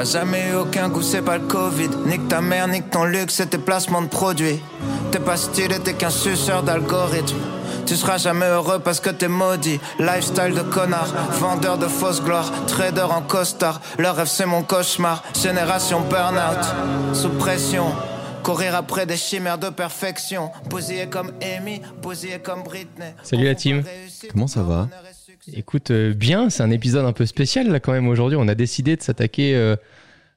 T'as jamais eu aucun goût, c'est pas le Covid. Nique ta mère, nique ton luxe, c'est tes placements de produits. T'es pas stylé, t'es qu'un suceur d'algorithme. Tu seras jamais heureux parce que t'es maudit. Lifestyle de connard, vendeur de fausse gloire, trader en costard. Le rêve c'est mon cauchemar. Génération burn-out, sous pression. Courir après des chimères de perfection. Posé comme Amy, posé comme Britney. Salut la team. Comment ça va? Écoute, euh, bien, c'est un épisode un peu spécial là quand même aujourd'hui. On a décidé de s'attaquer euh,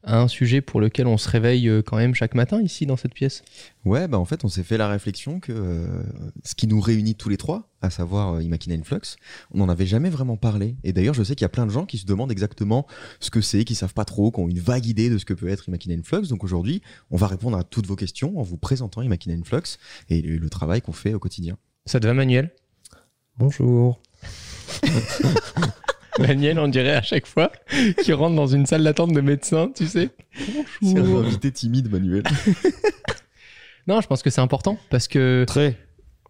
à un sujet pour lequel on se réveille euh, quand même chaque matin ici dans cette pièce. Ouais, bah en fait, on s'est fait la réflexion que ce qui nous réunit tous les trois, à savoir Imagine Flux, on n'en avait jamais vraiment parlé. Et d'ailleurs, je sais qu'il y a plein de gens qui se demandent exactement ce que c'est, qui savent pas trop, qui ont une vague idée de ce que peut être Imagine Flux. Donc aujourd'hui, on va répondre à toutes vos questions en vous présentant Imagine Flux et le, le travail qu'on fait au quotidien. Ça te va Manuel? Bonjour. Manuel, on dirait à chaque fois qu'il rentre dans une salle d'attente de médecin, tu sais. C'est un invité timide, Manuel. non, je pense que c'est important parce que. Très.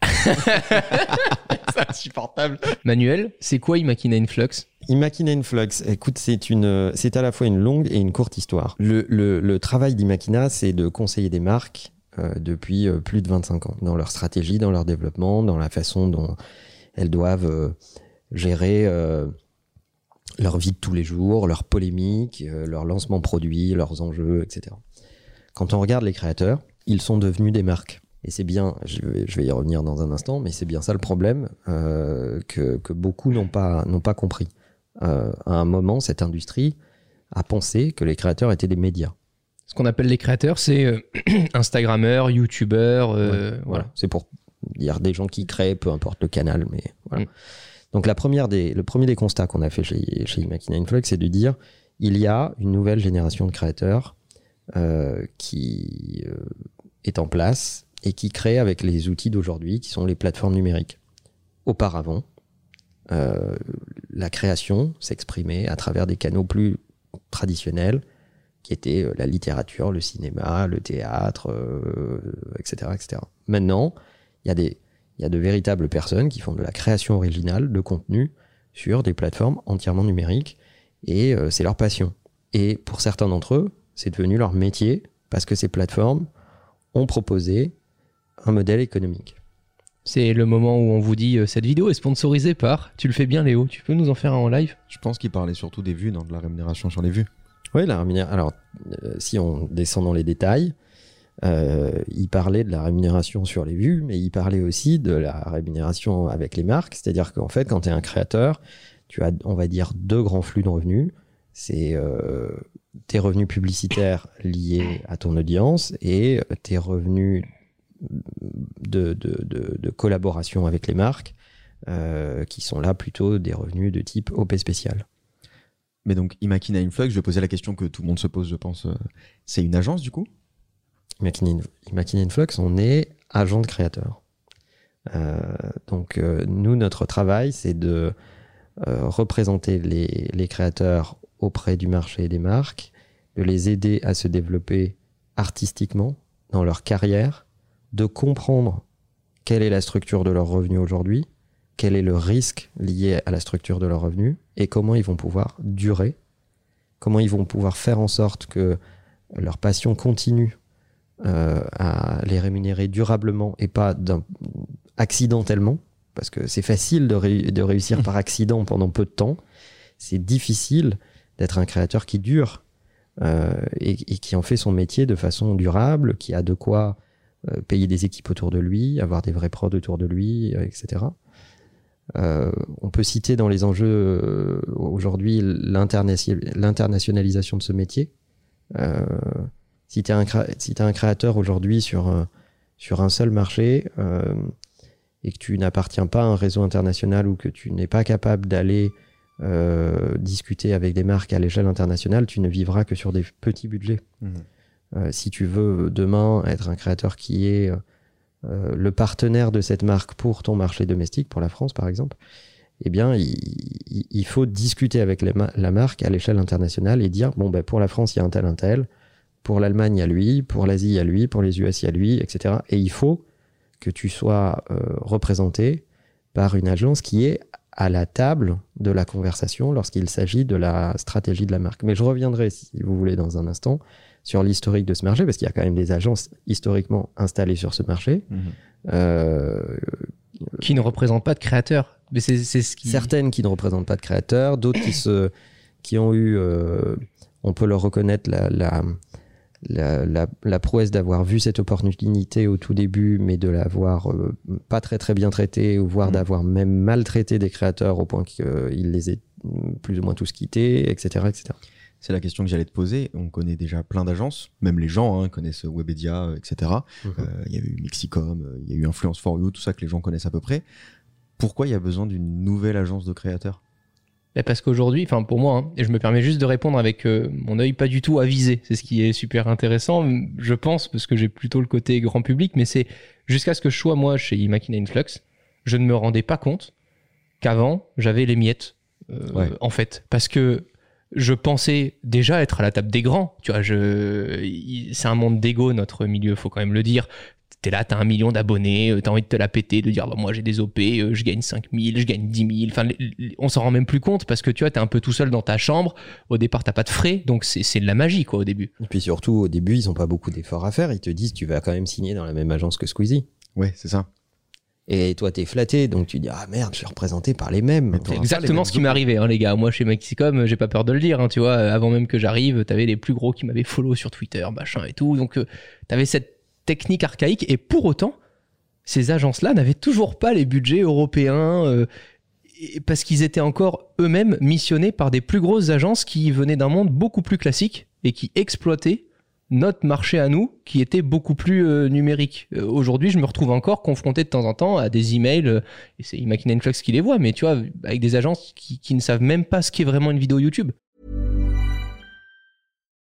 c'est insupportable. Manuel, c'est quoi Imakina Influx Imakina Influx, écoute, c'est une, c'est à la fois une longue et une courte histoire. Le, le, le travail d'Imakina, c'est de conseiller des marques euh, depuis euh, plus de 25 ans dans leur stratégie, dans leur développement, dans la façon dont elles doivent euh, gérer euh, leur vie de tous les jours, leurs polémiques, euh, leurs lancements produits, leurs enjeux, etc. Quand on regarde les créateurs, ils sont devenus des marques. Et c'est bien, je vais, je vais, y revenir dans un instant, mais c'est bien ça le problème euh, que, que, beaucoup n'ont pas, n'ont pas compris. Euh, à un moment, cette industrie a pensé que les créateurs étaient des médias. Ce qu'on appelle les créateurs, c'est euh, Instagrammeurs, YouTubeurs, ouais, voilà. voilà. C'est pour dire des gens qui créent, peu importe le canal, mais voilà. Mm. Donc la première des, le premier des constats qu'on a fait chez, chez Imakina Influx, c'est de dire il y a une nouvelle génération de créateurs euh, qui euh, est en place et qui crée avec les outils d'aujourd'hui, qui sont les plateformes numériques. Auparavant, euh, la création s'exprimait à travers des canaux plus traditionnels, qui étaient la littérature, le cinéma, le théâtre, etc., etc. Maintenant, il y a des il y a de véritables personnes qui font de la création originale de contenu sur des plateformes entièrement numériques et euh, c'est leur passion. Et pour certains d'entre eux, c'est devenu leur métier parce que ces plateformes ont proposé un modèle économique. C'est le moment où on vous dit euh, cette vidéo est sponsorisée par. Tu le fais bien, Léo. Tu peux nous en faire un en live? Je pense qu'il parlait surtout des vues, dans de la rémunération sur les vues. Oui, la rémunération. Alors, euh, si on descend dans les détails, euh, il parlait de la rémunération sur les vues, mais il parlait aussi de la rémunération avec les marques. C'est-à-dire qu'en fait, quand tu es un créateur, tu as, on va dire, deux grands flux de revenus. C'est euh, tes revenus publicitaires liés à ton audience et tes revenus de, collaboration avec les marques, euh, qui sont là plutôt des revenus de type OP spécial. Mais donc, Imakina Influx, je vais poser la question que tout le monde se pose, je pense. C'est une agence, du coup? Imagine Flux, on est agent de créateur. Euh, donc euh, nous, notre travail, c'est de euh, représenter les, les, créateurs auprès du marché et des marques, de les aider à se développer artistiquement dans leur carrière, de comprendre quelle est la structure de leurs revenus aujourd'hui, quel est le risque lié à la structure de leurs revenus et comment ils vont pouvoir durer, comment ils vont pouvoir faire en sorte que leur passion continue à les rémunérer durablement et pas accidentellement, parce que c'est facile de, ré de, réussir par accident pendant peu de temps. C'est difficile d'être un créateur qui dure euh, et, et, qui en fait son métier de façon durable, qui a de quoi euh, payer des équipes autour de lui, avoir des vrais prods autour de lui, euh, etc. on peut citer dans les enjeux euh, aujourd'hui l'internationalisation de ce métier. Euh, si tu es, si es, un créateur aujourd'hui sur, un, sur un seul marché euh, et que tu n'appartiens pas à un réseau international ou que tu n'es pas capable d'aller euh, discuter avec des marques à l'échelle internationale, tu ne vivras que sur des petits budgets. Mmh. Euh, si tu veux demain être un créateur qui est euh, le partenaire de cette marque pour ton marché domestique, pour la France par exemple, eh bien, il, il faut discuter avec les, la marque à l'échelle internationale et dire bon, ben, pour la France, il y a un tel, un tel pour l'Allemagne, il y a lui, pour l'Asie, il y a lui, pour les US, a lui, etc. Et il faut que tu sois euh, représenté par une agence qui est à la table de la conversation lorsqu'il s'agit de la stratégie de la marque. Mais je reviendrai, si vous voulez, dans un instant, sur l'historique de ce marché, parce qu'il y a quand même des agences historiquement installées sur ce marché. Mhm. Euh, Qui ne représente pas de créateur. Mais c'est c'est ce qui. certaines qui ne représentent pas de créateurs, d'autres qui, se, qui ont eu, euh, on peut leur reconnaître la, la, la, la- la prouesse d'avoir vu cette opportunité au tout début, mais de l'avoir euh, pas très très bien traité, ou voire Mhm. d'avoir même maltraité des créateurs au point qu'ils les aient mm, plus ou moins tous quittés, etc. etc. C'est la question que j'allais te poser. On connaît déjà plein d'agences, même les gens hein, connaissent Webedia, euh, etc. Mhm. Euh, Il y a eu Mixicom, euh, il y a eu Influence for You, tout ça que les gens connaissent à peu près. Pourquoi il y a besoin d'une nouvelle agence de créateurs? Mais parce qu'aujourd'hui, enfin pour moi, hein, et je me permets juste de répondre avec euh, mon œil pas du tout avisé, c'est ce qui est super intéressant, je pense, parce que j'ai plutôt le côté grand public, mais c'est jusqu'à ce que je sois moi chez Imakina Influx, je ne me rendais pas compte qu'avant j'avais les miettes, euh, Ouais. en fait, parce que je pensais déjà être à la table des grands, tu vois, je, c'est un monde d'ego notre milieu, faut quand même le dire. T'es là, t'as un million d'abonnés, euh, t'as envie de te la péter, de dire bah, moi j'ai des OP, euh, je gagne 5000, je gagne 10 000. Enfin, on s'en rend même plus compte parce que tu vois, t'es un peu tout seul dans ta chambre. Au départ, t'as pas de frais, donc c'est c'est de la magie quoi au début. Et puis surtout, au début, ils n'ont pas beaucoup d'efforts à faire. Ils te disent, tu vas quand même signer dans la même agence que Squeezie. Ouais, c'est ça. Et toi, t'es flatté, donc tu dis, ah merde, je suis représenté par les mêmes. C'est exactement les ce qui m'est arrivé, hein, les gars. Moi, chez Maxicom, j'ai pas peur de le dire. hein, tu vois, avant même que j'arrive, t'avais les plus gros qui m'avaient follow sur Twitter, machin et tout. Donc, euh, t'avais cette technique archaïque. Et pour autant, ces agences-là n'avaient toujours pas les budgets européens. euh, parce qu'ils étaient encore eux-mêmes missionnés par des plus grosses agences qui venaient d'un monde beaucoup plus classique et qui exploitaient notre marché à nous qui était beaucoup plus euh, numérique. Euh, Aujourd'hui, je me retrouve encore confronté de temps en temps à des emails, et c'est Imagine Influx qui les voit, mais tu vois, avec des agences qui ne savent même pas ce qu'est vraiment une vidéo YouTube.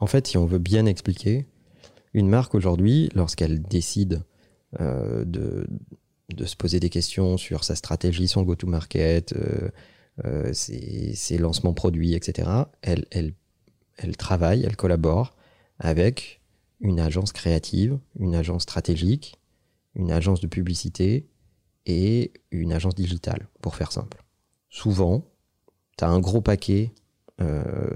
En fait, si on veut bien expliquer, une marque aujourd'hui, lorsqu'elle décide euh, de, de se poser des questions sur sa stratégie, son go-to-market, euh, euh, ses, lancements produits, etc., elle, elle, travaille, elle collabore avec une agence créative, une agence stratégique, une agence de publicité et une agence digitale, pour faire simple. Souvent, tu as un gros paquet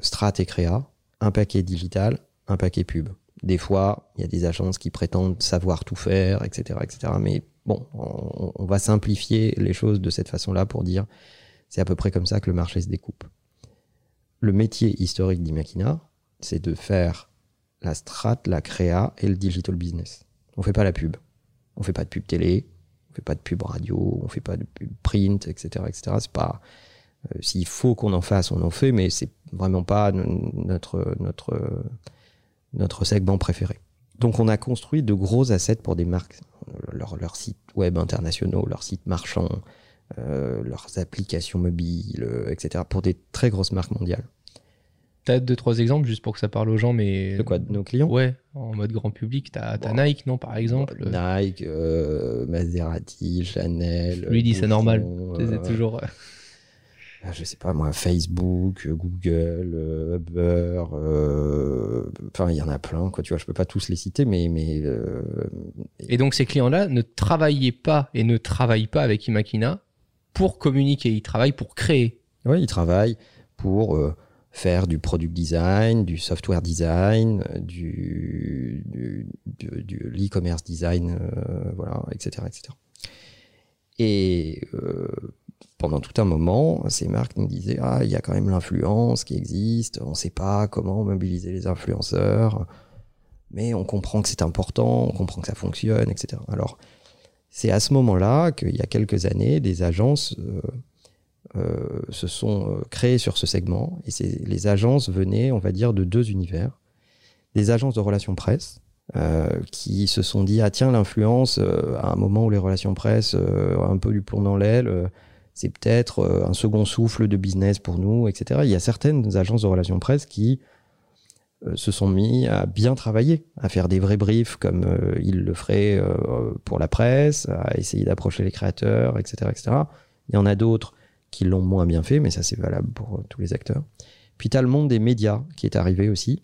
strat et créa, un paquet digital, un paquet pub. Des fois, il y a des agences qui prétendent savoir tout faire, etc. etc. mais bon, on, va simplifier les choses de cette façon-là pour dire c'est à peu près comme ça que le marché se découpe. Le métier historique d'Imakina, c'est de faire la strat, la créa et le digital business. On fait pas la pub. On fait pas de pub télé, on fait pas de pub radio, on fait pas de pub print, etc. etc. C'est pas, S'il faut qu'on en fasse, on en fait, mais c'est vraiment pas notre, notre, euh, notre segment préféré. Donc on a construit de gros assets pour des marques, leurs sites web internationaux, leurs sites marchands, euh, leurs applications mobiles, euh, etc. pour des très grosses marques mondiales. T'as deux, trois exemples juste pour que ça parle aux gens, mais. De quoi? De nos clients? Ouais, en mode grand public. T'as Bon. Nike, non, par exemple Nike, euh, Maserati, Chanel. Lui dit c'est normal. euh, toujours. Je sais pas moi, Facebook, euh, Google, euh, Uber, euh, enfin il y en a plein, quoi, tu vois, je peux pas tous les citer, mais, mais euh, Et donc ces clients-là ne travaillaient pas et ne travaillent pas avec Imakina pour communiquer, ils travaillent pour créer. ouais, ils travaillent pour euh, faire du product design, du software design, du, du, du- du l'e-commerce design, voilà, etc., etc. Et pendant tout un moment, ces marques nous disaient ah il y a quand même l'influence qui existe, on ne sait pas comment mobiliser les influenceurs, mais on comprend que c'est important, on comprend que ça fonctionne, etc. Alors c'est à ce moment-là qu'il y a quelques années, des agences euh, euh, se sont euh, créées sur ce segment et les agences venaient, on va dire, de deux univers. Des agences de relations presse qui se sont dit ah tiens l'influence à un moment où les relations presse euh, un peu du plomb dans l'aile c'est peut-être euh, un second souffle de business pour nous etc il y a certaines agences de relations presse qui euh, se sont mis à bien travailler à faire des vrais briefs comme euh, ils le feraient euh, pour la presse à essayer d'approcher les créateurs etc etc il y en a d'autres qui l'ont moins bien fait mais ça c'est valable pour euh, tous les acteurs puis tu as le monde des médias qui est arrivé aussi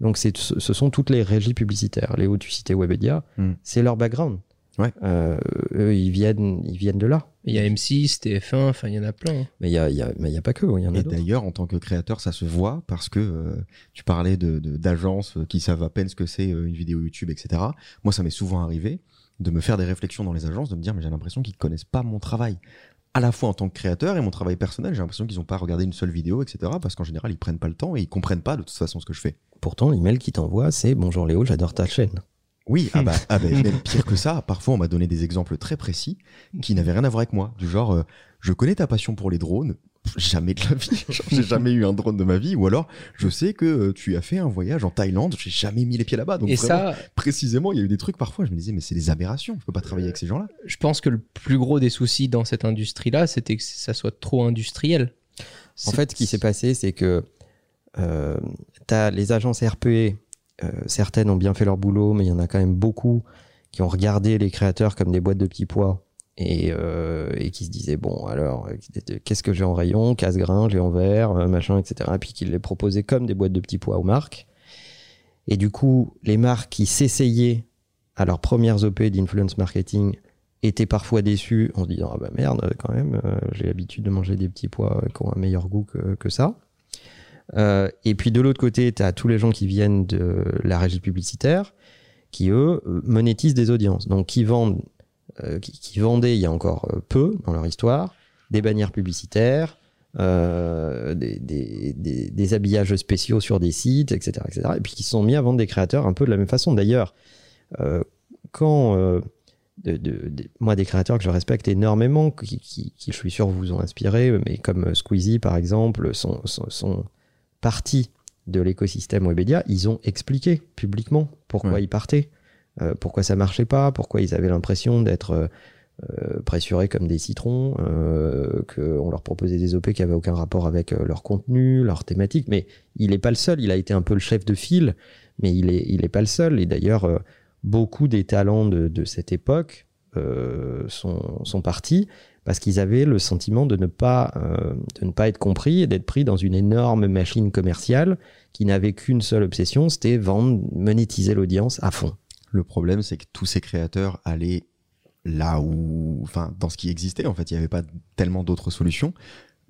donc c'est, ce ce sont toutes les régies publicitaires. Léo, tu citais Webedia, Mm. c'est leur background. Ouais. Euh, eux, ils viennent, ils viennent de là. Il y a M6, TF1, enfin il y en a plein. hein. Mais il y a, y a- mais il y a pas que, il y en a Et d'ailleurs, en tant que créateur, ça se voit parce que euh, tu parlais de de- d'agences qui savent à peine ce que c'est euh, une vidéo YouTube, etc. Moi, ça m'est souvent arrivé de me faire des réflexions dans les agences, de me dire, mais j'ai l'impression qu'ils connaissent pas mon travail. À la fois en tant que créateur et mon travail personnel, j'ai l'impression qu'ils n'ont pas regardé une seule vidéo, etc. Parce qu'en général, ils prennent pas le temps et ils comprennent pas de toute façon ce que je fais. Pourtant, l'email qui t'envoie, c'est bonjour Léo, j'adore ta chaîne. Oui, ah bah, ah bah, même pire que ça. Parfois, on m'a donné des exemples très précis qui n'avaient rien à voir avec moi. Du genre, euh, je connais ta passion pour les drones. Jamais de la vie. J'ai jamais eu un drone de ma vie. Ou alors, je sais que euh, tu as fait un voyage en Thaïlande. J'ai jamais mis les pieds là-bas. Donc, Et vraiment, ça, précisément, il y a eu des trucs parfois. Je me disais, mais c'est des aberrations. Je peux pas travailler avec ces gens-là. je pense que le plus gros des soucis dans cette industrie-là, c'était que ça soit trop industriel. En fait, ce qui s'est passé, c'est que euh, tu as les agences RPE, euh, certaines ont bien fait leur boulot, mais il y en a quand même beaucoup qui ont regardé les créateurs comme des boîtes de petits pois et, euh, qui se disaient, bon, alors, euh, qu'est-ce que j'ai en rayon Casse-grain, j'ai en verre, euh, machin, etc. Et puis qui les proposaient comme des boîtes de petits pois aux marques. Et du coup, les marques qui s'essayaient à leurs premières OP d'influence marketing étaient parfois déçus en se disant ah bah merde quand même euh, j'ai l'habitude de manger des petits pois qui ont un meilleur goût que ça Euh, et puis de l'autre côté tu as tous les gens qui viennent de la régie publicitaire qui eux monétisent des audiences. Donc qui vendent euh, qui, vendaient il y a encore euh, peu dans leur histoire des bannières publicitaires des, des, des, habillages spéciaux sur des sites etc etc et puis qui se sont mis à vendre des créateurs un peu de la même façon. D'ailleurs quand moi des créateurs que je respecte énormément, qui, je suis sûr vous ont inspiré, mais comme Squeezie par exemple, sont partis de l'écosystème Webedia, ils ont expliqué publiquement pourquoi Ouais. ils partaient, euh, pourquoi ça marchait pas, pourquoi ils avaient l'impression d'être euh, euh, pressurés comme des citrons, euh, qu'on leur proposait des OP qui avaient aucun rapport avec leur contenu, leur thématique. Mais il n'est pas le seul, il a été un peu le chef de file, mais il est, il est pas le seul. Et d'ailleurs, beaucoup des talents de, de cette époque sont, sont partis parce qu'ils avaient le sentiment de ne pas euh, de ne pas être compris et d'être pris dans une énorme machine commerciale qui n'avait qu'une seule obsession, c'était vendre, monétiser l'audience à fond. Le problème, c'est que tous ces créateurs allaient là où, enfin, dans ce qui existait, en fait, il n'y avait pas tellement d'autres solutions.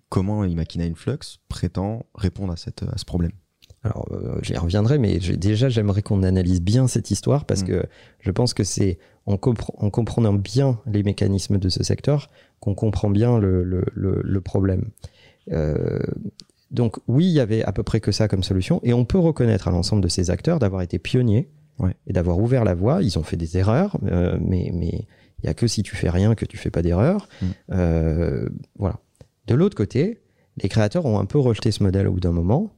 Comment Imakina Influx prétend répondre à, cette, à ce problème? Alors, euh, j'y reviendrai, mais déjà, j'aimerais qu'on analyse bien cette histoire parce Mm. que je pense que c'est en, compre- en comprenant bien les mécanismes de ce secteur qu'on comprend bien le, le- le- le problème. Euh, donc, oui, il y avait à peu près que ça comme solution, et on peut reconnaître à l'ensemble de ces acteurs d'avoir été pionniers Ouais. et d'avoir ouvert la voie. Ils ont fait des erreurs, euh, mais mais il y a que si tu fais rien que tu fais pas d'erreur. Mm. Voilà. De l'autre côté, les créateurs ont un peu rejeté ce modèle au bout d'un moment.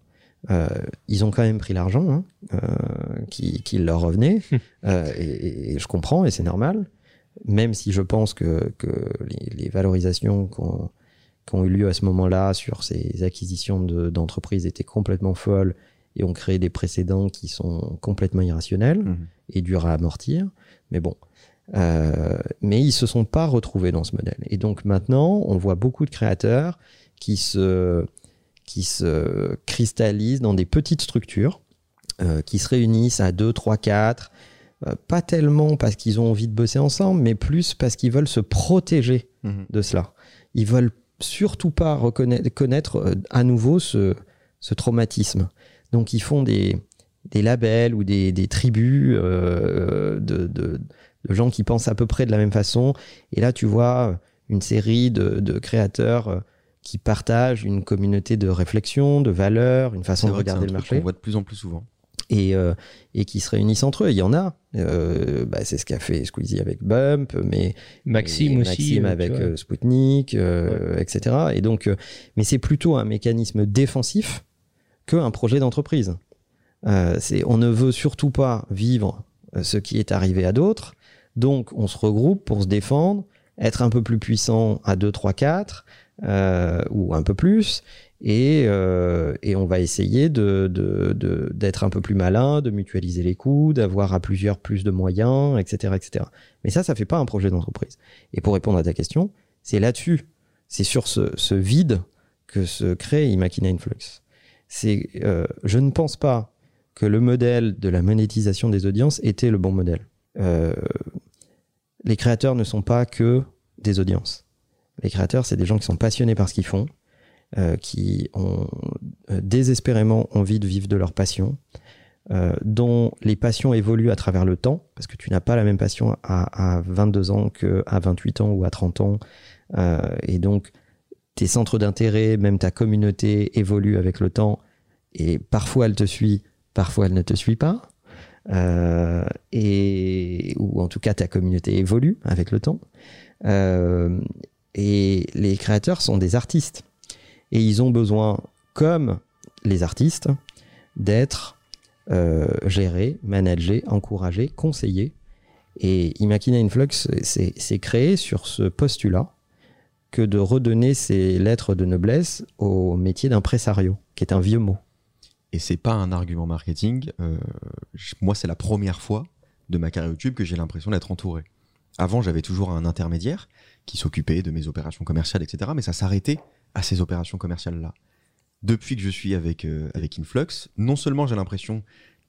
Euh, ils ont quand même pris l'argent hein, euh, qui, qui leur revenait, Euh, et, je comprends, et c'est normal, même si je pense que, que les, les valorisations qui ont eu lieu à ce moment-là sur ces acquisitions de- d'entreprises étaient complètement folles et ont créé des précédents qui sont complètement irrationnels Mhm. et durs à amortir. Mais bon. Mais ils se sont pas retrouvés dans ce modèle. Et donc maintenant, on voit beaucoup de créateurs qui se, qui se cristallisent dans des petites structures, euh, qui se réunissent à 2, 3, 4, euh, pas tellement parce qu'ils ont envie de bosser ensemble, mais plus parce qu'ils veulent se protéger Mhm. de cela. Ils veulent surtout pas reconnaître, connaître euh, à nouveau ce, ce traumatisme. Donc ils font des, des labels ou des, des tribus euh, de, de, de gens qui pensent à peu près de la même façon. Et là, tu vois une série de, de créateurs qui partagent une communauté de réflexion, de valeurs, une façon de regarder le marché voit de plus en plus souvent. et, euh, et qui se réunissent entre eux. Il y en a. Euh, bah, c'est ce qu'a fait Squeezie avec Bump, mais Maxime et aussi. Maxime euh, avec euh, Spoutnik, etc. Et donc, euh, mais c'est plutôt un mécanisme défensif qu'un projet d'entreprise. Euh, on ne veut surtout pas vivre ce qui est arrivé à d'autres. Donc, on se regroupe pour se défendre, être un peu plus puissant à 2, 3, 4, euh, ou un peu plus, et, euh, et on va essayer de, de, d'être un peu plus malin, de mutualiser les coûts, d'avoir à plusieurs plus de moyens, etc., etc. Mais ça, ça fait pas un projet d'entreprise. Et pour répondre à ta question, c'est là-dessus, c'est sur ce, ce vide que se crée Imakina Influx. C'est, euh, je ne pense pas que le modèle de la monétisation des audiences était le bon modèle. Euh, les créateurs ne sont pas que des audiences. Les créateurs, c'est des gens qui sont passionnés par ce qu'ils font, euh, qui ont euh, désespérément envie de vivre de leur passion, euh, dont les passions évoluent à travers le temps, parce que tu n'as pas la même passion à, à 22 ans qu'à 28 ans ou à 30 ans. Et donc, tes centres d'intérêt, même ta communauté évolue avec le temps, et parfois elle te suit, parfois elle ne te suit pas. Et ou en tout cas ta communauté évolue avec le temps. Et les créateurs sont des artistes et ils ont besoin, comme les artistes, d'être euh, gérés, managés, encouragés, conseillés. Et Imakina Influx c'est créé sur ce postulat que de redonner ses lettres de noblesse au métier d'impresario, qui est un vieux mot. Et c'est pas un argument marketing. euh, moi, c'est la première fois de ma carrière YouTube que j'ai l'impression d'être entouré. Avant, j'avais toujours un intermédiaire qui s'occupait de mes opérations commerciales, etc. Mais ça s'arrêtait à ces opérations commerciales-là. Depuis que je suis avec, euh, avec Influx, non seulement j'ai l'impression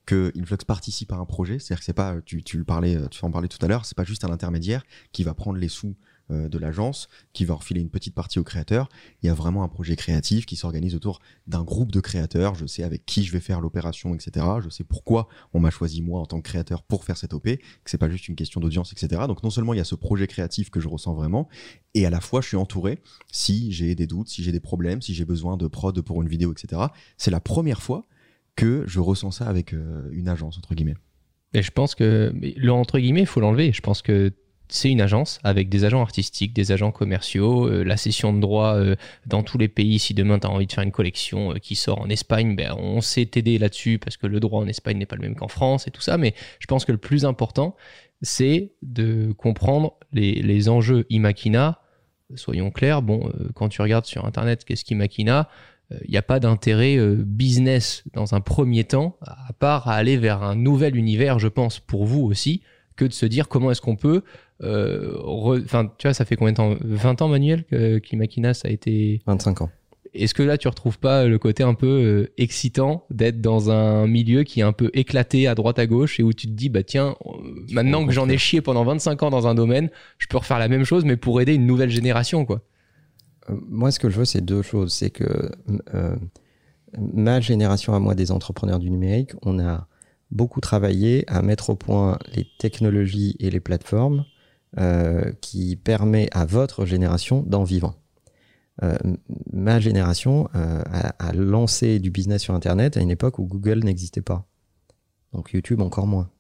que Influx participe à un projet, c'est-à-dire que c'est pas, tu, tu le parlais, tu en parlais tout à l'heure, c'est pas juste un intermédiaire qui va prendre les sous euh, de l'agence, qui va refiler une petite partie aux créateurs. Il y a vraiment un projet créatif qui s'organise autour d'un groupe de créateurs. Je sais avec qui je vais faire l'opération, etc. Je sais pourquoi on m'a choisi moi en tant que créateur pour faire cette OP, que c'est pas juste une question d'audience, etc. Donc non seulement il y a ce projet créatif que je ressens vraiment, et à la fois je suis entouré si j'ai des doutes, si j'ai des problèmes, si j'ai besoin de prod pour une vidéo, etc. C'est la première fois que je ressens ça avec euh, une agence entre guillemets. Et je pense que le entre guillemets, il faut l'enlever. Je pense que c'est une agence avec des agents artistiques, des agents commerciaux, euh, la cession de droits euh, dans tous les pays. Si demain tu as envie de faire une collection euh, qui sort en Espagne, ben, on sait t'aider là-dessus parce que le droit en Espagne n'est pas le même qu'en France et tout ça. Mais je pense que le plus important, c'est de comprendre les, enjeux Imakina. Soyons clairs, bon, quand tu regardes sur Internet qu'est-ce qu'Imakina, il n'y a pas d'intérêt business dans un premier temps, à part à aller vers un nouvel univers, je pense, pour vous aussi, que de se dire comment est-ce qu'on peut. Euh, Enfin, tu vois, ça fait combien de temps? 20 ans, Manuel, que ça a été. 25 ans. Est-ce que là, tu retrouves pas le côté un peu euh, excitant d'être dans un milieu qui est un peu éclaté à droite à gauche et où tu te dis, bah tiens, euh, maintenant que j'en ai chié pendant 25 ans dans un domaine, je peux refaire la même chose, mais pour aider une nouvelle génération, quoi. Moi, ce que je veux, c'est deux choses. C'est que euh, ma génération à moi des entrepreneurs du numérique, on a beaucoup travaillé à mettre au point les technologies et les plateformes euh, qui permet à votre génération d'en vivre. Euh, ma génération euh, a, lancé du business sur Internet à une époque où Google n'existait pas. Donc YouTube encore moins.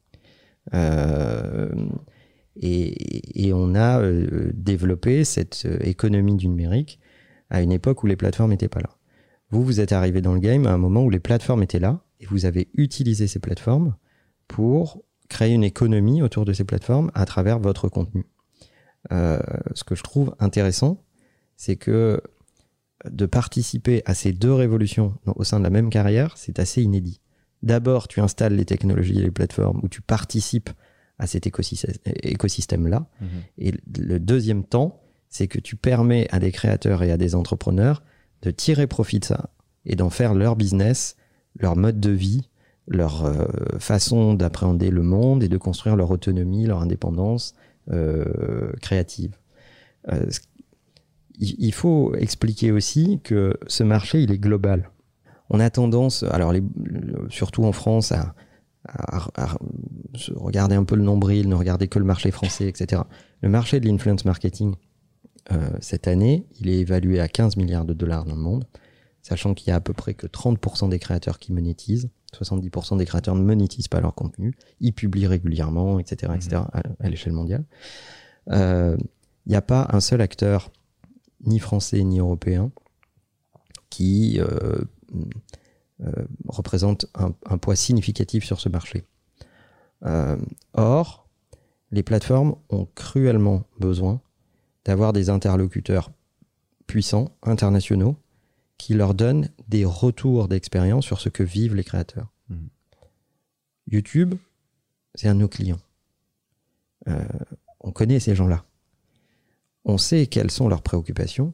Et, on a développé cette économie du numérique à une époque où les plateformes n'étaient pas là. Vous, vous êtes arrivé dans le game à un moment où les plateformes étaient là et vous avez utilisé ces plateformes pour créer une économie autour de ces plateformes à travers votre contenu. Euh, ce que je trouve intéressant, c'est que de participer à ces deux révolutions au sein de la même carrière, c'est assez inédit. D'abord, tu installes les technologies et les plateformes où tu participes à cet écosystème- écosystème-là. Et le deuxième temps, c'est que tu permets à des créateurs et à des entrepreneurs de tirer profit de ça et d'en faire leur business, leur mode de vie, leur euh, façon d'appréhender le monde et de construire leur autonomie, leur indépendance euh, créative. Euh, il faut expliquer aussi que ce marché, il est global. On a tendance, alors surtout en France, à, regarder un peu le nombril, ne regarder que le marché français, etc. Le marché de l'influence marketing, cette année, il est évalué à 15 milliards de dollars dans le monde, sachant qu'il y a à peu près que 30% des créateurs qui monétisent, 70% des créateurs ne monétisent pas leur contenu, ils publient régulièrement, etc., etc., à, à l'échelle mondiale. Euh, Il n'y a pas un seul acteur, ni français ni européen, qui euh, euh, représente un, un poids significatif sur ce marché. Euh, or, les plateformes ont cruellement besoin d'avoir des interlocuteurs puissants, internationaux, qui leur donnent des retours d'expérience sur ce que vivent les créateurs. Mhm. YouTube, c'est un de nos clients. Euh, on connaît ces gens-là. On sait quelles sont leurs préoccupations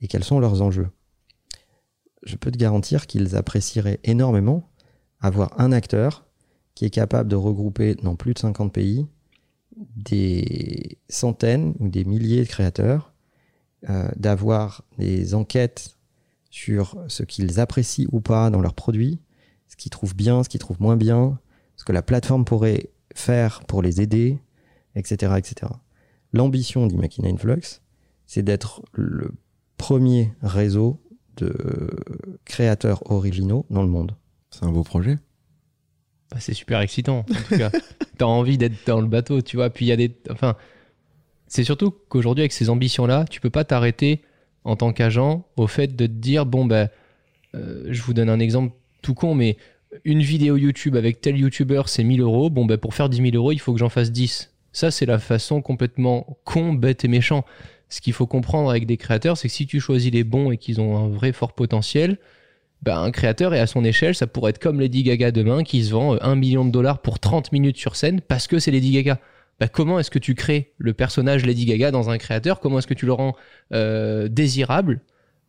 et quels sont leurs enjeux. Je peux te garantir qu'ils apprécieraient énormément avoir un acteur qui est capable de regrouper dans plus de 50 pays des centaines ou des milliers de créateurs, euh, d'avoir des enquêtes sur ce qu'ils apprécient ou pas dans leurs produits, ce qu'ils trouvent bien, ce qu'ils trouvent moins bien, ce que la plateforme pourrait faire pour les aider, etc. etc. L'ambition d'Imakina Influx, c'est d'être le premier réseau de créateurs originaux dans le monde. C'est un beau projet. Bah, c'est super excitant. En tout cas, t'as envie d'être dans le bateau, tu vois. Puis il y a des, enfin, c'est surtout qu'aujourd'hui avec ces ambitions-là, tu peux pas t'arrêter en tant qu'agent au fait de te dire bon ben, je vous donne un exemple tout con, mais une vidéo YouTube avec tel YouTuber c'est 1000 euros. Bon ben pour faire 10 000 euros, il faut que j'en fasse 10. Ça c'est la façon complètement con, bête et méchant. Ce qu'il faut comprendre avec des créateurs, c'est que si tu choisis les bons et qu'ils ont un vrai fort potentiel, ben, un créateur est à son échelle, ça pourrait être comme Lady Gaga demain qui se vend euh, 1 million de dollars pour 30 minutes sur scène parce que c'est Lady Gaga. Ben, comment est-ce que tu crées le personnage Lady Gaga dans un créateur? Comment est-ce que tu le rends euh, désirable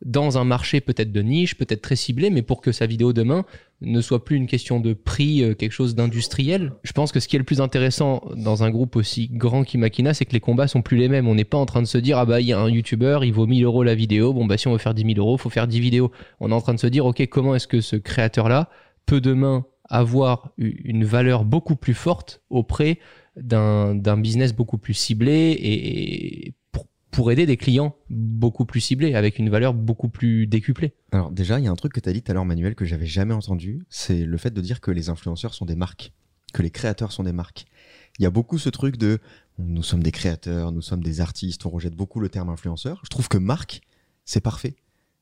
dans un marché peut-être de niche, peut-être très ciblé, mais pour que sa vidéo demain ne soit plus une question de prix, euh, quelque chose d'industriel? Je pense que ce qui est le plus intéressant dans un groupe aussi grand qu'Imakina, c'est que les combats sont plus les mêmes. On n'est pas en train de se dire, ah bah, il y a un YouTuber, il vaut 1000 euros la vidéo. Bon, bah, si on veut faire 10 000 euros, faut faire 10 vidéos. On est en train de se dire, ok, comment est-ce que ce créateur-là peut demain avoir une valeur beaucoup plus forte auprès d'un business beaucoup plus ciblé et pour aider des clients beaucoup plus ciblés avec une valeur beaucoup plus décuplée. Alors déjà, il y a un truc que tu as dit tout à l'heure, Manuel, que j'avais jamais entendu, c'est le fait de dire que les influenceurs sont des marques, que les créateurs sont des marques. Il y a beaucoup ce truc de nous sommes des créateurs, nous sommes des artistes, on rejette beaucoup le terme influenceur. Je trouve que marque, c'est parfait.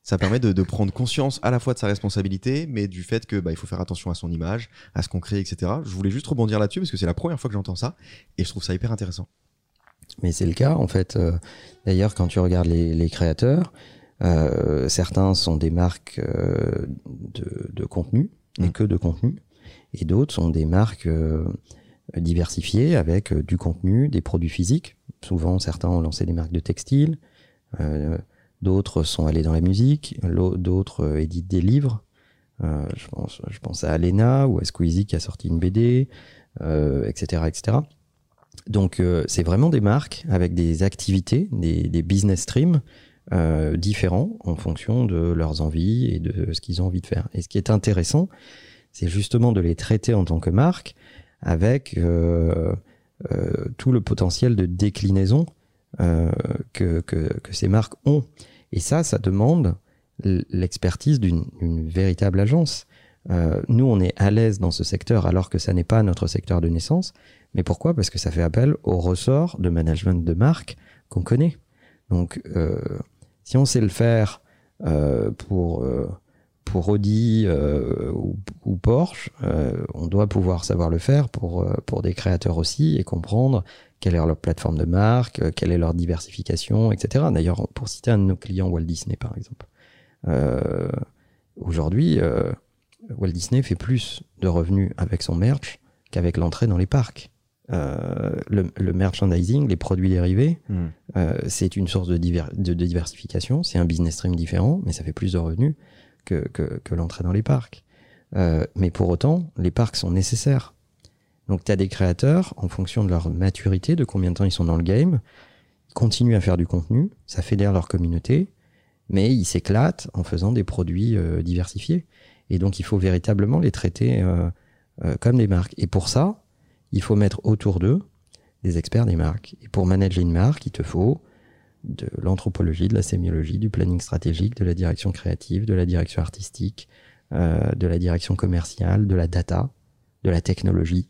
Ça permet de, de prendre conscience à la fois de sa responsabilité, mais du fait que bah, il faut faire attention à son image, à ce qu'on crée, etc. Je voulais juste rebondir là-dessus parce que c'est la première fois que j'entends ça et je trouve ça hyper intéressant. Mais c'est le cas, en fait. euh, D'ailleurs, quand tu regardes les, les créateurs, euh, certains sont des marques euh, de, de contenu, et Mm. que de contenu, et d'autres sont des marques euh, diversifiées avec du contenu, des produits physiques. Souvent, certains ont lancé des marques de textile, euh, d'autres sont allés dans la musique, d'autres euh, éditent des livres. Euh, je, pense, je pense à Alena ou à Squeezie qui a sorti une BD, euh, etc., etc. Donc euh, c'est vraiment des marques avec des activités, des, des business streams euh, différents en fonction de leurs envies et de ce qu'ils ont envie de faire. Et ce qui est intéressant, c'est justement de les traiter en tant que marque avec euh, tout le potentiel de déclinaison euh, que, ces marques ont. Et ça, ça demande l'expertise d'une véritable agence. Euh, nous, on est à l'aise dans ce secteur alors que ça n'est pas notre secteur de naissance. Mais pourquoi? Parce que ça fait appel au ressort de management de marque qu'on connaît. Donc, euh, si on sait le faire pour, pour Audi ou, Porsche, on doit pouvoir savoir le faire pour, pour des créateurs aussi et comprendre quelle est leur plateforme de marque, euh, quelle est leur diversification, etc. D'ailleurs, pour citer un de nos clients, Walt Disney par exemple, euh, aujourd'hui, euh, Walt Disney fait plus de revenus avec son merch qu'avec l'entrée dans les parcs. Euh, le, le merchandising, les produits dérivés, euh, c'est une source de, diver- de- de diversification, c'est un business stream différent, mais ça fait plus de revenus que, que, que l'entrée dans les parcs. Mais pour autant, les parcs sont nécessaires. Donc tu as des créateurs, en fonction de leur maturité, de combien de temps ils sont dans le game, ils continuent à faire du contenu, ça fédère leur communauté, mais ils s'éclatent en faisant des produits euh, diversifiés. Et donc il faut véritablement les traiter euh, euh, comme des marques. Et pour ça, il faut mettre autour d'eux des experts des marques. Et pour manager une marque, il te faut de l'anthropologie, de la sémiologie, du planning stratégique, de la direction créative, de la direction artistique, de la direction commerciale, de la data, de la technologie.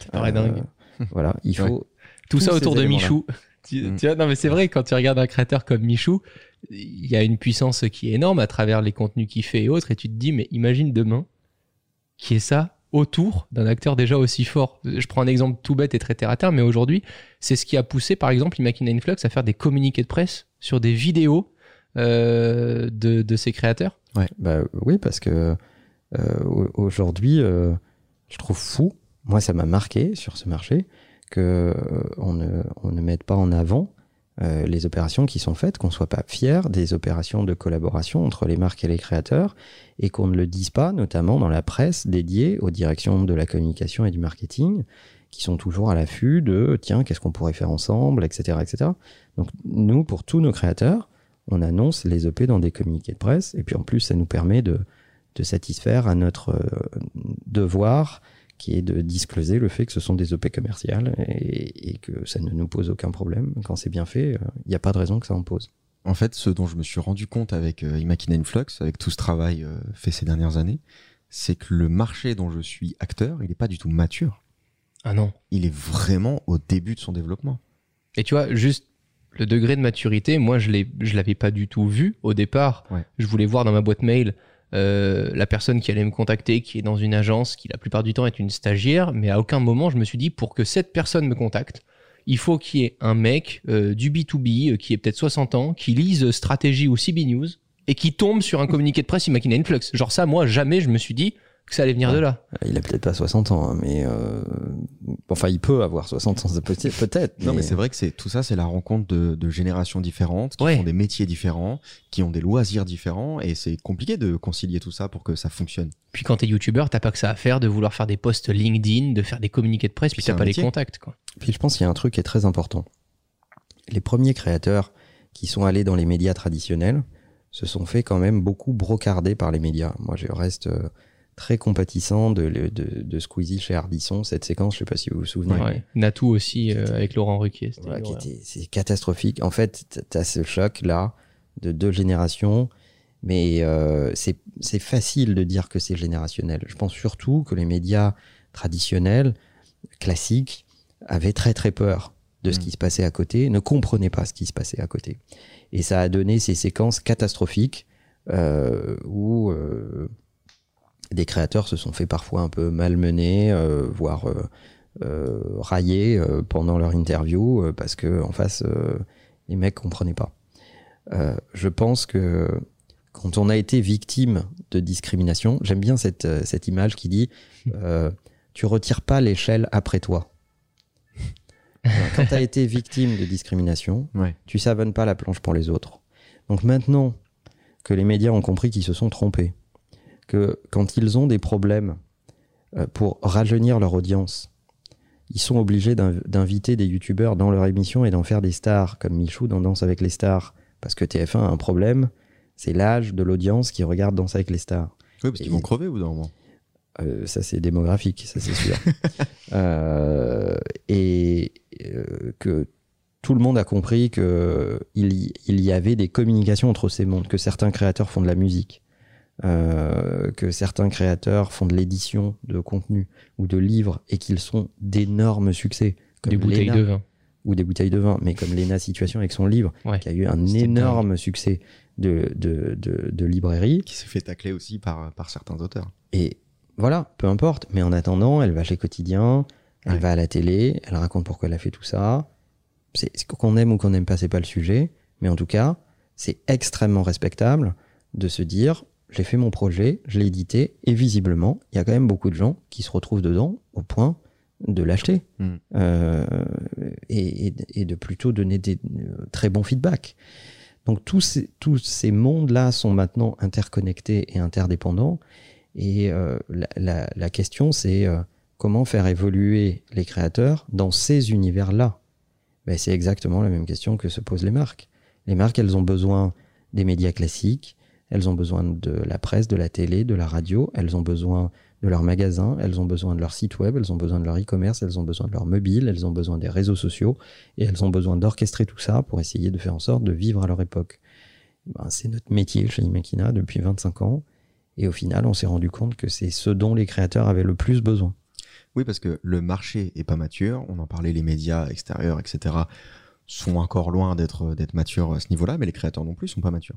Ça paraît Euh, dingue. Voilà, il Ouais. faut. Tout ça autour de. Michou. Tu, Mm. tu vois, non mais c'est vrai, quand tu regardes un créateur comme Michou, il y a une puissance qui est énorme à travers les contenus qu'il fait et autres, et tu te dis, mais imagine demain qui est ça autour d'un acteur déjà aussi fort. Je prends un exemple tout bête et très terre à terre, mais aujourd'hui, c'est ce qui a poussé, par exemple, Imakina Influx à faire des communiqués de presse sur des vidéos euh, de, de ses créateurs. Ouais, bah oui, parce que euh, au- aujourd'hui, euh, je trouve fou, moi ça m'a marqué sur ce marché, que euh, on, ne, ne mette pas en avant euh, les opérations qui sont faites, qu'on soit pas fier des opérations de collaboration entre les marques et les créateurs, et qu'on ne le dise pas, notamment dans la presse dédiée aux directions de la communication et du marketing, qui sont toujours à l'affût de tiens, qu'est-ce qu'on pourrait faire ensemble, etc., etc. Donc nous, pour tous nos créateurs, on annonce les EP dans des communiqués de presse, et puis en plus, ça nous permet de, de satisfaire à notre euh, devoir qui est de discloser le fait que ce sont des OP commerciales et, et que ça ne nous pose aucun problème. Quand c'est bien fait, il n'y a pas de raison que ça en pose. En fait, ce dont je me suis rendu compte avec euh, Imakina Influx, avec tout ce travail euh, fait ces dernières années, c'est que le marché dont je suis acteur, il n'est pas du tout mature. Ah non. Il est vraiment au début de son développement. Et tu vois, juste le degré de maturité, moi, je l'ai, je l'avais pas du tout vu au départ. Ouais. Je voulais voir dans ma boîte mail euh, la personne qui allait me contacter, qui est dans une agence, qui la plupart du temps est une stagiaire, mais à aucun moment je me suis dit pour que cette personne me contacte, il faut qu'il y ait un mec euh, du B2B euh, qui ait peut-être 60 ans, qui lise stratégie ou CB News et qui tombe sur un communiqué de presse Imakina Influx. Genre ça, moi, jamais je me suis dit que ça allait venir de là. Il a peut-être pas 60 ans, hein, mais euh, enfin, il peut avoir 60 ans, peut- peut-être. Non, mais c'est vrai que c'est tout ça, c'est la rencontre de, de générations différentes, qui Ouais. font des métiers différents, qui ont des loisirs différents, et c'est compliqué de concilier tout ça pour que ça fonctionne. Puis quand t'es youtubeur, t'as pas que ça à faire de vouloir faire des posts LinkedIn, de faire des communiqués de presse, puis, Puis t'as pas les contacts. Quoi. Puis je pense qu'il y a un truc qui est très important. Les premiers créateurs qui sont allés dans les médias traditionnels se sont fait quand même beaucoup brocarder par les médias. Moi, je reste euh, très compatissant de, de, de Squeezie chez Ardisson, cette séquence, je sais pas si vous vous souvenez. Ouais. Natou aussi euh, avec Laurent Ruquier. c'était c'est catastrophique. En fait, tu as ce choc là de deux générations, mais euh, c'est c'est facile de dire que c'est générationnel. Je pense surtout que les médias traditionnels, classiques, avaient très très peur de ce Mm. qui se passait à côté, ne comprenaient pas ce qui se passait à côté. Et ça a donné ces séquences catastrophiques euh, où euh, des créateurs se sont fait parfois un peu malmener, euh, voire euh, euh, raillés euh, pendant leur interview parce que en face les mecs comprenaient pas. Je pense que quand on a été victime de discrimination, j'aime bien cette, cette image qui dit tu retires pas l'échelle après toi. Quand tu as été victime de discrimination, Ouais. tu savonnes pas la planche pour les autres. Donc maintenant que les médias ont compris qu'ils se sont trompés, que quand ils ont des problèmes euh, pour rajeunir leur audience, ils sont obligés d'inv- d'inviter des youtubeurs dans leur émission et d'en faire des stars, comme Michou dans Danse avec les stars, parce que TF1 a un problème, c'est l'âge de l'audience qui regarde Danse avec les stars. Oui, parce qu'ils vont crever au bout d'un moment. Euh, ça, c'est démographique, ça, c'est sûr. Euh, et euh, que tout le monde a compris que il y, il y avait des communications entre ces mondes, que certains créateurs font de la musique, euh, que certains créateurs font de l'édition de contenu ou de livres et qu'ils sont d'énormes succès. Comme Des bouteilles Lena, de vin. Ou des bouteilles de vin, mais comme Lena Situation avec son livre, Ouais. qui a eu un énorme succès de, de, de, de librairie. Qui s'est fait tacler aussi par, par certains auteurs. Et voilà, peu importe. Mais en attendant, elle va chez Quotidien, elle Ouais. va à la télé, elle raconte pourquoi elle a fait tout ça. C'est c'est qu'on aime ou qu'on n'aime pas, c'est pas le sujet. Mais en tout cas, c'est extrêmement respectable de se dire j'ai fait mon projet, je l'ai édité, et visiblement, il y a quand même beaucoup de gens qui se retrouvent dedans au point de l'acheter Mm. Euh, et, et- et de plutôt donner des euh, très bons feedbacks. Donc tous ces, tous ces mondes-là sont maintenant interconnectés et interdépendants. Et euh, la, la- la question, c'est euh, comment faire évoluer les créateurs dans ces univers-là? Ben, C'est exactement la même question que se posent les marques. Les marques, elles ont besoin des médias classiques, elles ont besoin de la presse, de la télé, de la radio, elles ont besoin de leur magasin, elles ont besoin de leur site web, elles ont besoin de leur e-commerce, elles ont besoin de leur mobile, elles ont besoin des réseaux sociaux, et elles ont besoin d'orchestrer tout ça pour essayer de faire en sorte de vivre à leur époque. Ben, c'est notre métier chez Imakina depuis 25 ans, et au final, on s'est rendu compte que c'est ce dont les créateurs avaient le plus besoin. Oui, parce que le marché est pas mature. On en parlait, les médias extérieurs, etc., sont encore loin d'être d'être matures à ce niveau-là, mais les créateurs non plus sont pas matures.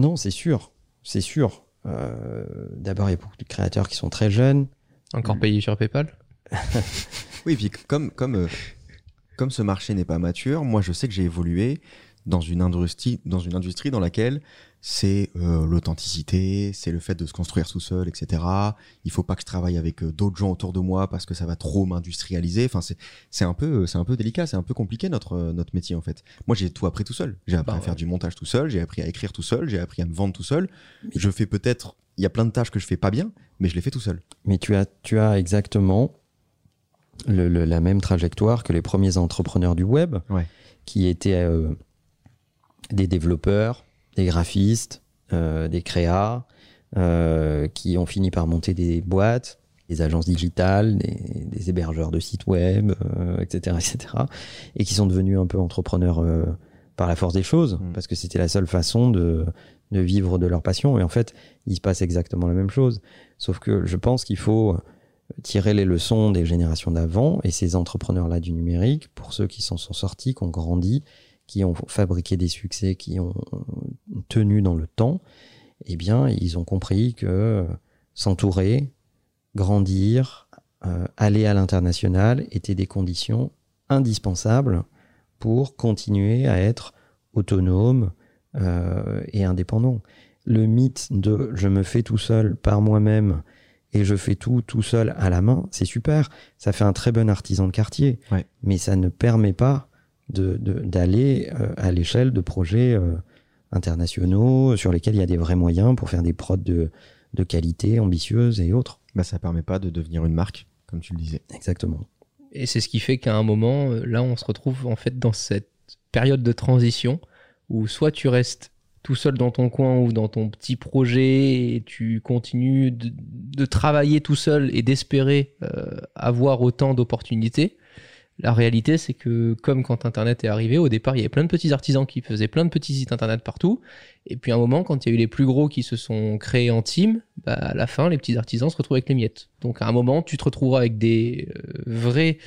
Non, c'est sûr, c'est sûr. euh, d'abord, il y a beaucoup de créateurs qui sont très jeunes. Encore payé sur PayPal? Oui, puis comme, comme, euh, comme ce marché n'est pas mature, moi je sais que j'ai évolué dans une industrie dans, une industrie dans laquelle c'est euh, l'authenticité, c'est le fait de se construire tout seul, etc. Il faut pas que je travaille avec euh, d'autres gens autour de moi parce que ça va trop m'industrialiser. Enfin, c'est un peu c'est un peu délicat, c'est un peu compliqué notre euh, notre métier en fait. Moi, j'ai tout appris tout seul. J'ai appris Bah à faire ouais. du montage tout seul, j'ai appris à écrire tout seul, j'ai appris à me vendre tout seul. Je fais peut-être il y a plein de tâches que je fais pas bien, mais je les fais tout seul. Mais tu as, tu as exactement le- le- la même trajectoire que les premiers entrepreneurs du web, Ouais. qui étaient des développeurs, des graphistes, euh, des créas, euh, qui ont fini par monter des boîtes, des agences digitales, des, des hébergeurs de sites web, euh, etc., etc., et qui sont devenus un peu entrepreneurs euh, par la force des choses, Mm. parce que c'était la seule façon de, de vivre de leur passion. Et en fait, il se passe exactement la même chose. Sauf que je pense qu'il faut tirer les leçons des générations d'avant et ces entrepreneurs-là du numérique, pour ceux qui s'en sont sortis, qui ont grandi, qui ont fabriqué des succès, qui ont tenu dans le temps, eh bien, ils ont compris que s'entourer, grandir, euh, aller à l'international étaient des conditions indispensables pour continuer à être autonome euh, et indépendant. Le mythe de je me fais tout seul par moi-même et je fais tout tout seul à la main, c'est super. Ça fait un très bon artisan de quartier, Ouais. mais ça ne permet pas d'aller euh, à l'échelle de projets euh, internationaux sur lesquels il y a des vrais moyens pour faire des prods de, de qualité ambitieuses et autres. Bah, ça permet pas de devenir une marque, comme tu le disais. Exactement. Et c'est ce qui fait qu'à un moment, euh, là, on se retrouve en fait dans cette période de transition où soit tu restes tout seul dans ton coin ou dans ton petit projet et tu continues de, de travailler tout seul et d'espérer euh, avoir autant d'opportunités. La réalité, c'est que comme quand Internet est arrivé, au départ, il y avait plein de petits artisans qui faisaient plein de petits sites Internet partout. Et puis à un moment, quand il y a eu les plus gros qui se sont créés en team, bah, à la fin, les petits artisans se retrouvent avec les miettes. Donc à un moment, tu te retrouveras avec des euh, vrais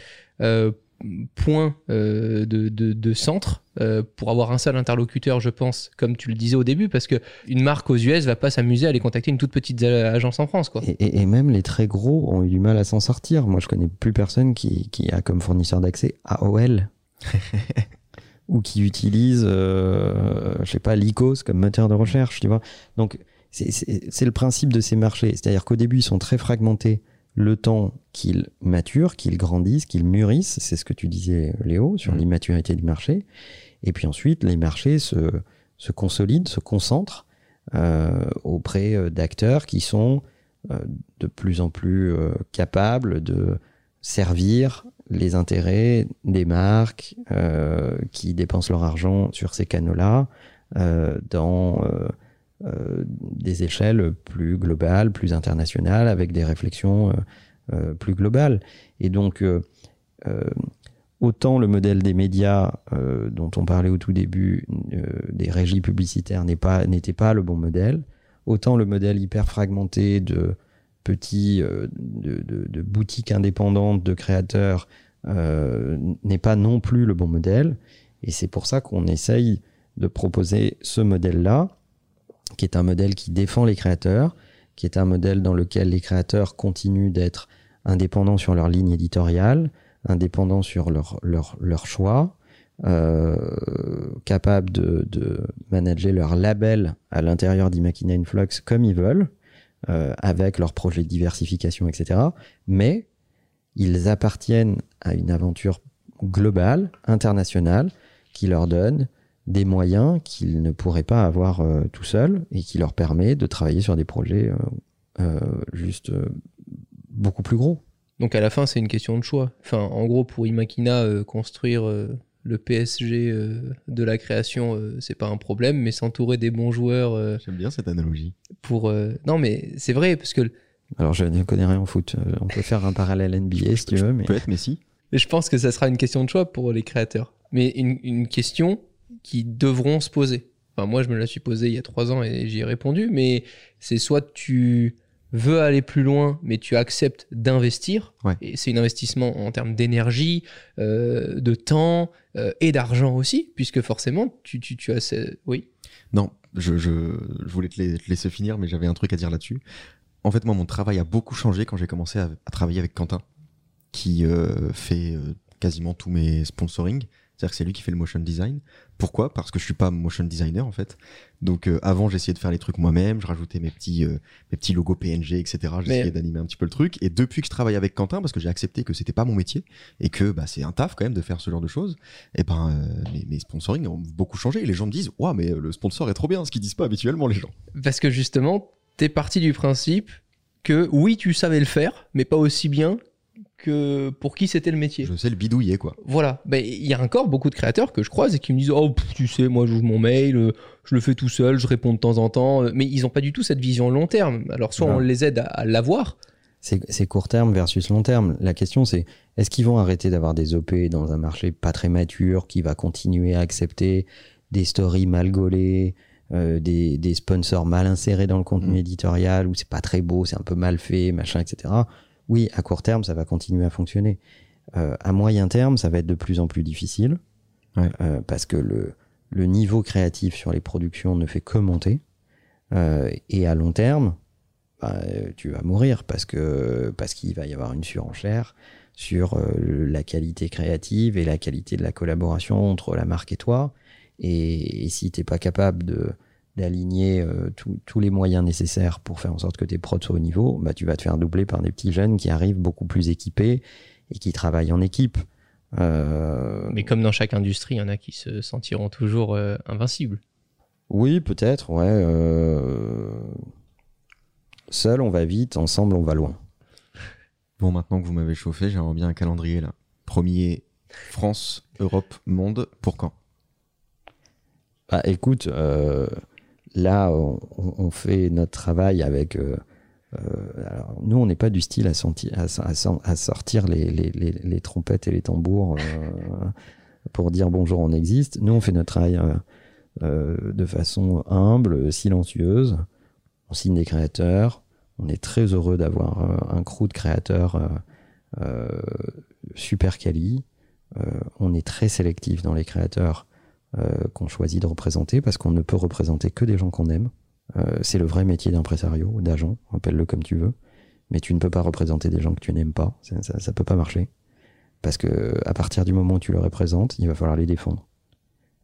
euh, points euh, de, de, de centre euh, pour avoir un seul interlocuteur, je pense, comme tu le disais au début, parce que une marque aux US va pas s'amuser à aller contacter une toute petite agence en France, quoi. Et, et- et même les très gros ont eu du mal à s'en sortir. Moi, je connais plus personne qui, qui a comme fournisseur d'accès AOL ou qui utilise, euh, je sais pas, l'ICOS comme moteur de recherche, tu vois. Donc, c'est le principe de ces marchés. C'est-à-dire qu'au début, ils sont très fragmentés le temps qu'ils maturent, qu'ils grandissent, qu'ils mûrissent. C'est ce que tu disais, Léo, sur Mhm. l'immaturité du marché. Et puis ensuite, les marchés se, se consolident, se concentrent euh, auprès euh, d'acteurs qui sont euh, de plus en plus euh, capables de servir les intérêts des marques qui dépensent leur argent sur ces canaux-là dans des échelles plus globales, plus internationales, avec des réflexions euh, euh, plus globales. Et donc, euh, euh, autant le modèle des médias euh, dont on parlait au tout début, euh, des régies publicitaires, n'est pas- n'était pas, le bon modèle, autant le modèle hyper fragmenté de petits, euh, de, boutiques indépendantes de créateurs euh, n'est pas non plus le bon modèle. Et c'est pour ça qu'on essaye de proposer ce modèle-là, qui est un modèle qui défend les créateurs, qui est un modèle dans lequel les créateurs continuent d'être indépendants sur leur ligne éditoriale, indépendants sur leur, choix, euh, capables de, de manager leur label à l'intérieur d'Imakina Influx comme ils veulent, euh, avec leurs projets de diversification, etc. Mais ils appartiennent à une aventure globale, internationale, qui leur donne des moyens qu'ils ne pourraient pas avoir euh, tout seuls et qui leur permet de travailler sur des projets euh, euh, juste euh, beaucoup plus gros. Donc à la fin, c'est une question de choix. Enfin, en gros, pour Imakina, euh, construire euh, le PSG euh, de la création, euh, c'est pas un problème, mais s'entourer des bons joueurs euh, J'aime bien cette analogie. pour. euh, Non, mais c'est vrai, parce que Alors je ne connais rien en foot, on peut faire un parallèle NBA si tu veux, mais Peut être Messi. Mais je pense que ça sera une question de choix pour les créateurs. Mais une, une question qui devront se poser. Enfin, moi, je me la suis posée il y a trois ans et j'y ai répondu, mais c'est soit tu veux aller plus loin, mais tu acceptes d'investir, Ouais. et c'est un investissement en termes d'énergie, euh, de temps euh, et d'argent aussi, puisque forcément, tu, tu, tu as... ce- Oui, Non, je, je, je voulais te, la- te laisser finir, mais j'avais un truc à dire là-dessus. En fait, moi, mon travail a beaucoup changé quand j'ai commencé à, à travailler avec Quentin, qui euh, fait quasiment tous mes sponsoring. C'est-à-dire que c'est lui qui fait le motion design. Pourquoi? Parce que je suis pas motion designer en fait. Donc euh, avant, j'essayais de faire les trucs moi-même, je rajoutais mes petits, euh, mes petits logos PNG, etc. J'essayais Mais- d'animer un petit peu le truc. Et depuis que je travaille avec Quentin, parce que j'ai accepté que c'était pas mon métier et que bah, c'est un taf quand même de faire ce genre de choses, et ben euh, mes, mes sponsoring ont beaucoup changé. Et les gens me disent, waouh, mais le sponsor est trop bien, ce qu'ils disent pas habituellement les gens. Parce que justement, t'es parti du principe que oui, tu savais le faire, mais pas aussi bien que pour qui c'était le métier. Je sais le bidouiller quoi. Voilà. Ben, Il y a encore beaucoup de créateurs que je croise et qui me disent Oh, pff, tu sais, moi, j'ouvre mon mail, euh, je le fais tout seul, je réponds de temps en temps. euh, Mais ils n'ont pas du tout cette vision long terme. Alors, soit on les aide à, à l'avoir. C'est court terme versus long terme. La question, c'est est-ce qu'ils vont arrêter d'avoir des OP dans un marché pas très mature qui va continuer à accepter des stories mal gaulées, euh, des, des sponsors mal insérés dans le contenu Mm. éditorial où c'est pas très beau, c'est un peu mal fait, machin, etc. Oui, à court terme, ça va continuer à fonctionner. Euh, à moyen terme, ça va être de plus en plus difficile Ouais. euh, parce que le, le niveau créatif sur les productions ne fait que monter. Euh, et à long terme, bah, tu vas mourir parce que parce qu'il va y avoir une surenchère sur la qualité créative et la qualité de la collaboration entre la marque et toi. Et, et si t'es pas capable de d'aligner euh, tous- tous les moyens nécessaires pour faire en sorte que tes prods soient au niveau, bah tu vas te faire doubler par des petits jeunes qui arrivent beaucoup plus équipés et qui travaillent en équipe. Euh, Mais comme dans chaque industrie, il y en a qui se sentiront toujours euh, invincibles. Oui, peut-être, ouais. euh, Seul, on va vite, ensemble, on va loin. Bon, maintenant que vous m'avez chauffé, j'aimerais bien un calendrier là. Premier France, Europe, monde, pour quand? Bah, écoute, euh, là, on, on fait notre travail avec. euh, euh, nous, on n'est pas du style à, à, à- à sortir les, les- les- les trompettes et les tambours euh, pour dire bonjour, on existe. Nous, on fait notre travail euh, de façon humble, silencieuse. On signe des créateurs. On est très heureux d'avoir un crew de créateurs super quali. On est très sélectif dans les créateurs qu'on choisit de représenter parce qu'on ne peut représenter que des gens qu'on aime. Euh, c'est le vrai métier d'impresario ou d'agent, appelle-le comme tu veux. Mais tu ne peux pas représenter des gens que tu n'aimes pas. Ça, ça, ça peut pas marcher. Parce que à partir du moment où tu les représentes, il va falloir les défendre.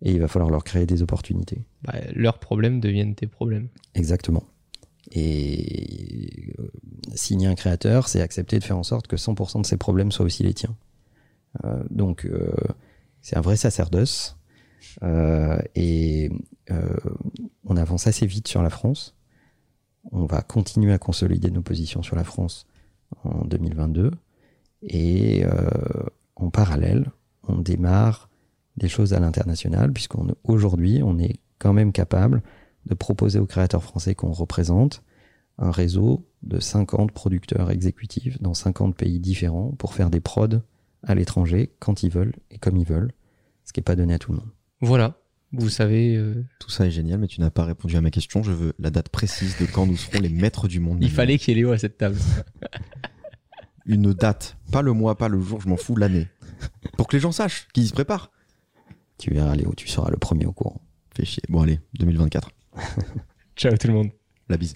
Et il va falloir leur créer des opportunités. Bah, leurs problèmes deviennent tes problèmes. Exactement. Et euh, signer un créateur, c'est accepter de faire en sorte que 100% de ses problèmes soient aussi les tiens. Euh, donc, euh, c'est un vrai sacerdoce. Euh, et euh, on avance assez vite sur la France. On va continuer à consolider nos positions sur la France en 2022. Et euh, en parallèle, on démarre des choses à l'international, puisqu'aujourd'hui, on est quand même capable de proposer aux créateurs français qu'on représente un réseau de 50 producteurs exécutifs dans 50 pays différents pour faire des prods à l'étranger quand ils veulent et comme ils veulent, ce qui n'est pas donné à tout le monde. Voilà. Vous savez, euh, Tout ça est génial, mais tu n'as pas répondu à ma question. Je veux la date précise de quand nous serons les maîtres du monde. il fallait qu'il y ait Léo à cette table. Une date, pas le mois, pas le jour, je m'en fous, l'année. Pour que les gens sachent, qu'ils se préparent. Tu verras Léo, tu seras le premier au courant. Fais chier. Bon, allez, 2024. Ciao tout le monde. La bise.